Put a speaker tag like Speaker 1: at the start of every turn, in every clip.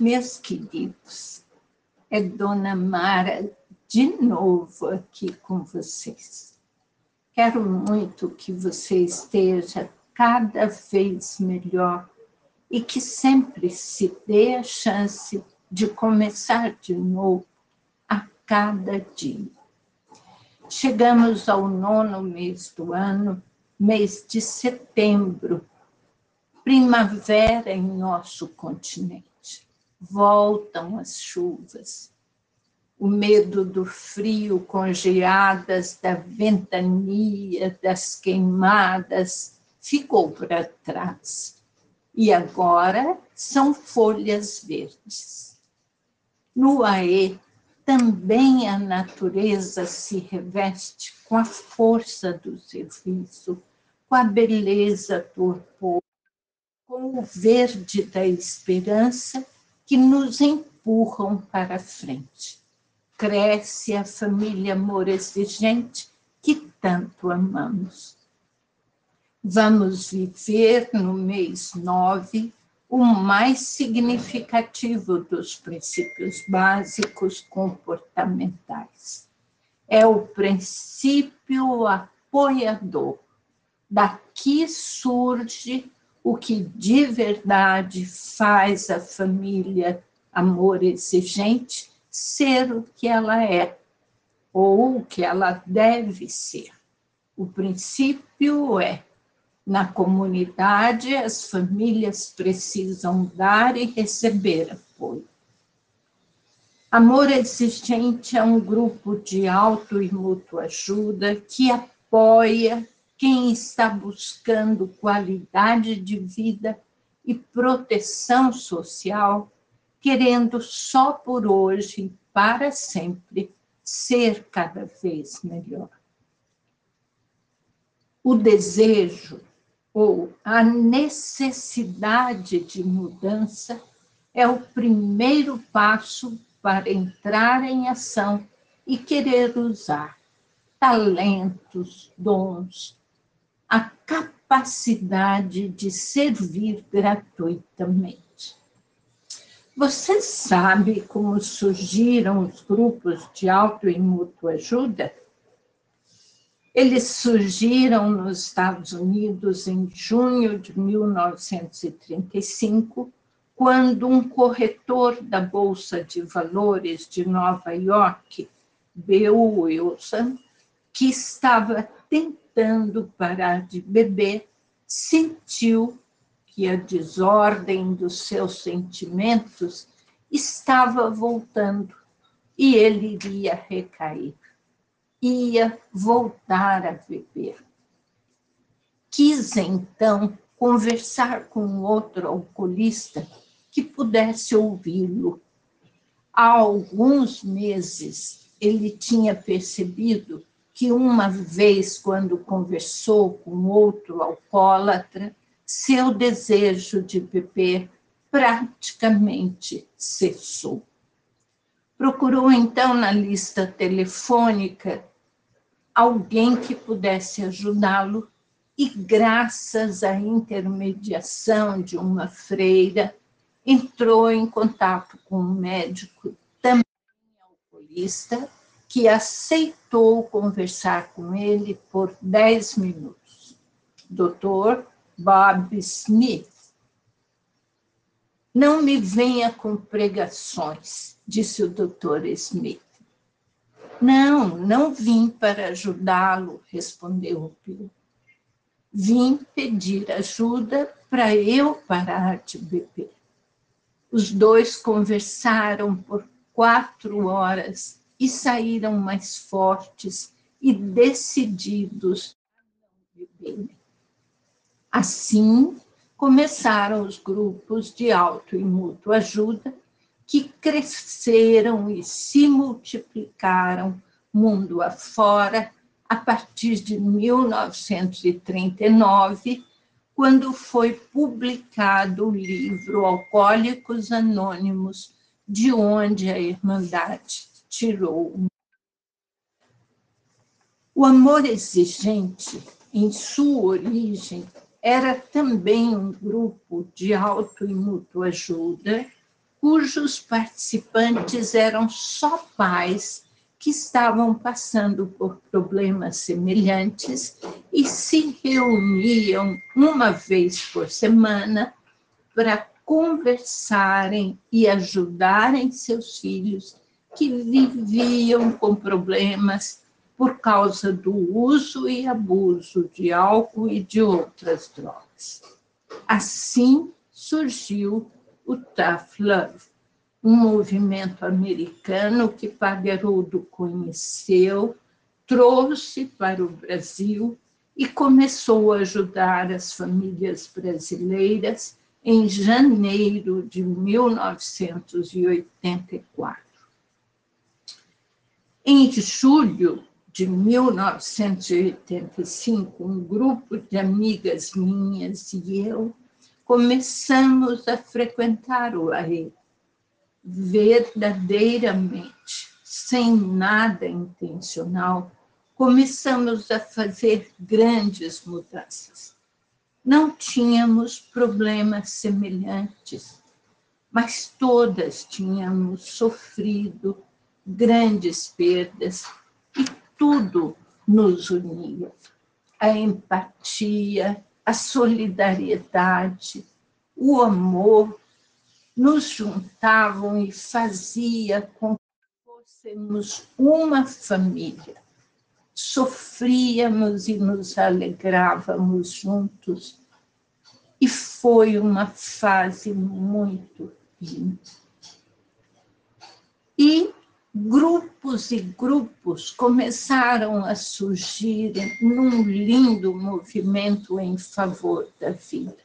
Speaker 1: Meus queridos, é Dona Mara de novo aqui com vocês. Quero muito que você esteja cada vez melhor e que sempre se dê a chance de começar de novo a cada dia. Chegamos ao nono mês do ano, mês de setembro, primavera em nosso continente voltam as chuvas. O medo do frio com geadas, da ventania, das queimadas, ficou para trás. E agora são folhas verdes. No Aê, também a natureza se reveste com a força do serviço, com a beleza do povo, com o verde da esperança que nos empurram para frente. Cresce a família amor exigente que tanto amamos. Vamos viver no mês nove o mais significativo dos princípios básicos comportamentais. É o princípio apoiador. Daqui surge o que de verdade faz a família amor exigente ser o que ela é, ou o que ela deve ser. O princípio é: na comunidade, as famílias precisam dar e receber apoio. Amor Exigente é um grupo de auto e mútua ajuda que apoia quem está buscando qualidade de vida e proteção social, querendo só por hoje e para sempre ser cada vez melhor. O desejo ou a necessidade de mudança é o primeiro passo para entrar em ação e querer usar talentos, dons, a capacidade de servir gratuitamente. Você sabe como surgiram os grupos de auto e mútua ajuda? Eles surgiram nos Estados Unidos em junho de 1935, quando um corretor da Bolsa de Valores de Nova York, B.U. Wilson, que estava tentando tentando parar de beber, sentiu que a desordem dos seus sentimentos estava voltando e ele iria recair, ia voltar a beber. Quis então conversar com outro alcoolista que pudesse ouvi-lo. Há alguns meses ele tinha percebido que uma vez, quando conversou com outro alcoólatra, seu desejo de beber praticamente cessou. Procurou então na lista telefônica alguém que pudesse ajudá-lo e, graças à intermediação de uma freira, entrou em contato com um médico também alcoolista que aceitou conversar com ele por dez minutos. Dr. Bob Smith. Não me venha com pregações, disse o doutor Smith. Não, não vim para ajudá-lo, respondeu o Bill. Vim pedir ajuda para eu parar de beber. Os dois conversaram por quatro horas e saíram mais fortes e decididos a beberem. Assim, começaram os grupos de auto e mútua ajuda que cresceram e se multiplicaram mundo afora a partir de 1939, quando foi publicado o livro Alcoólicos Anônimos, de onde a Irmandade tirou. O amor exigente, em sua origem, era também um grupo de auto e mútua ajuda cujos participantes eram só pais que estavam passando por problemas semelhantes e se reuniam uma vez por semana para conversarem e ajudarem seus filhos que viviam com problemas por causa do uso e abuso de álcool e de outras drogas. Assim surgiu o Tough Love, um movimento americano que Pagerudo conheceu, trouxe para o Brasil e começou a ajudar as famílias brasileiras em janeiro de 1984. Em julho de 1985, um grupo de amigas minhas e eu começamos a frequentar o AE, verdadeiramente, sem nada intencional, começamos a fazer grandes mudanças. Não tínhamos problemas semelhantes, mas todas tínhamos sofrido grandes perdas e tudo nos unia. A empatia, a solidariedade, o amor nos juntavam e fazia com que fôssemos uma família. Sofríamos e nos alegrávamos juntos. E foi uma fase muito linda. E grupos e grupos começaram a surgir num lindo movimento em favor da vida.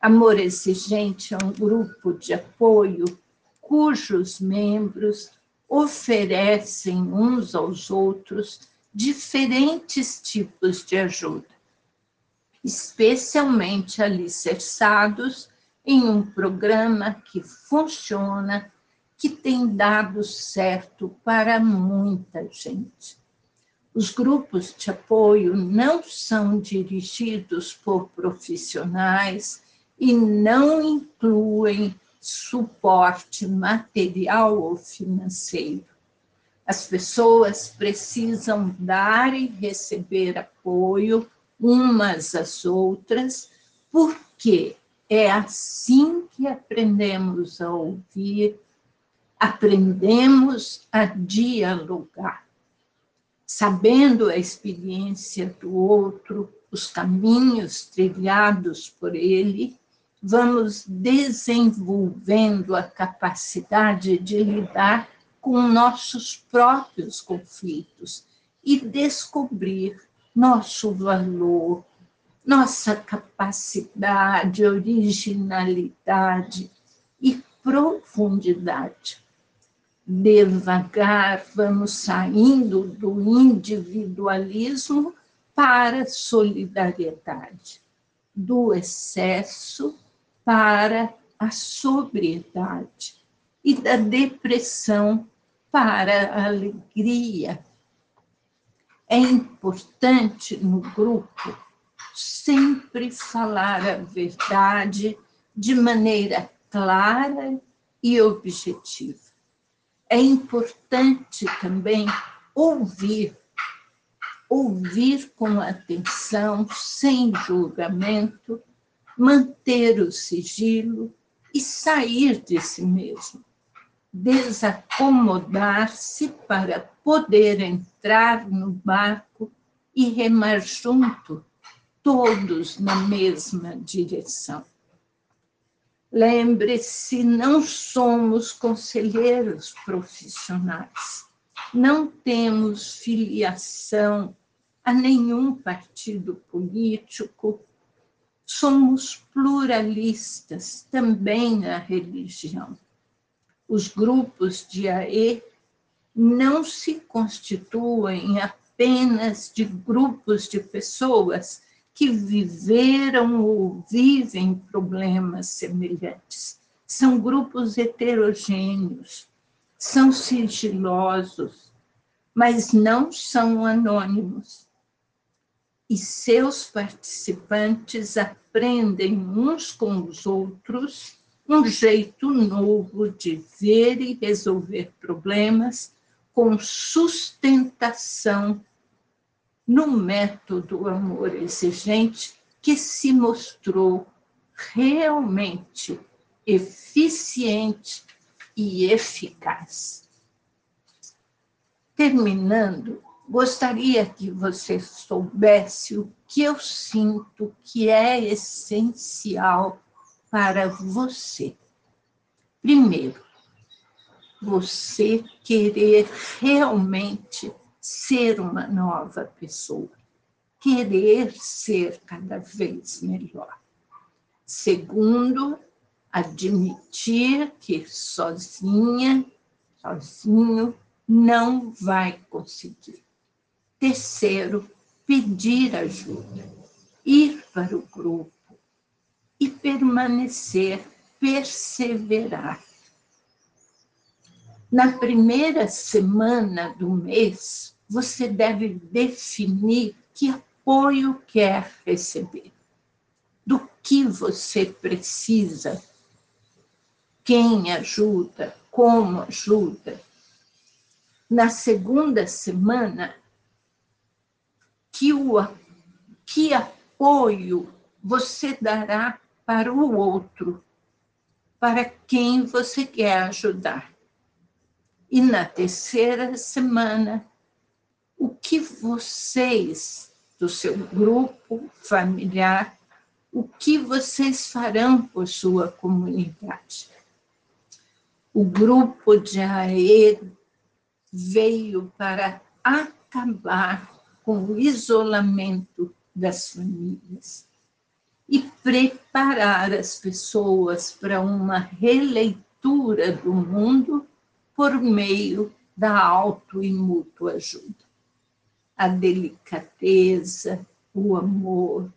Speaker 1: Amor Exigente é um grupo de apoio cujos membros oferecem uns aos outros diferentes tipos de ajuda, especialmente alicerçados em um programa que funciona que tem dado certo para muita gente. Os grupos de apoio não são dirigidos por profissionais e não incluem suporte material ou financeiro. As pessoas precisam dar e receber apoio umas às outras, porque é assim que aprendemos a ouvir aprendemos a dialogar, sabendo a experiência do outro, os caminhos trilhados por ele, vamos desenvolvendo a capacidade de lidar com nossos próprios conflitos e descobrir nosso valor, nossa capacidade, originalidade e profundidade devagar vamos saindo do individualismo para a solidariedade, do excesso para a sobriedade e da depressão para a alegria. É importante no grupo sempre falar a verdade de maneira clara e objetiva é importante também ouvir, ouvir com atenção, sem julgamento, manter o sigilo e sair de si mesmo, desacomodar-se para poder entrar no barco e remar junto, todos na mesma direção. Lembre-se, não somos conselheiros profissionais, não temos filiação a nenhum partido político, somos pluralistas também na religião. Os grupos de AE não se constituem apenas de grupos de pessoas que viveram ou vivem problemas semelhantes. São grupos heterogêneos, são sigilosos, mas não são anônimos. E seus participantes aprendem uns com os outros um jeito novo de ver e resolver problemas com sustentação no método amor exigente que se mostrou realmente eficiente e eficaz. Terminando, gostaria que você soubesse o que eu sinto que é essencial para você. Primeiro, você querer realmente ser uma nova pessoa, querer ser cada vez melhor. Segundo, admitir que sozinha, sozinho, não vai conseguir. Terceiro, pedir ajuda, ir para o grupo e permanecer, perseverar. Na primeira semana do mês, você deve definir que apoio quer receber, do que você precisa, quem ajuda, como ajuda. Na segunda semana, que, o, que apoio você dará para o outro, para quem você quer ajudar. E na terceira semana, o que vocês, do seu grupo familiar, o que vocês farão por sua comunidade. O grupo de AE veio para acabar com o isolamento das famílias e preparar as pessoas para uma releitura do mundo por meio da auto e mútua ajuda. A delicadeza, o amor,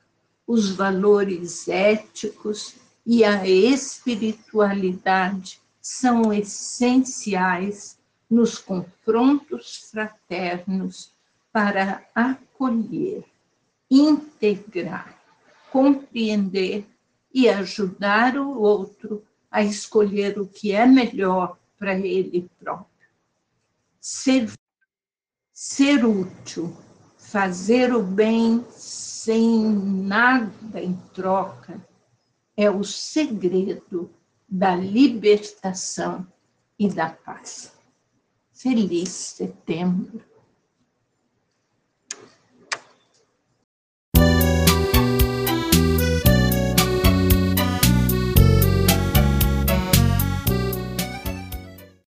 Speaker 1: os valores éticos e a espiritualidade são essenciais nos confrontos fraternos para acolher, integrar compreender e ajudar o outro a escolher o que é melhor para ele próprio. Ser, ser útil, fazer o bem sem nada em troca, é o segredo da libertação e da paz. Feliz setembro!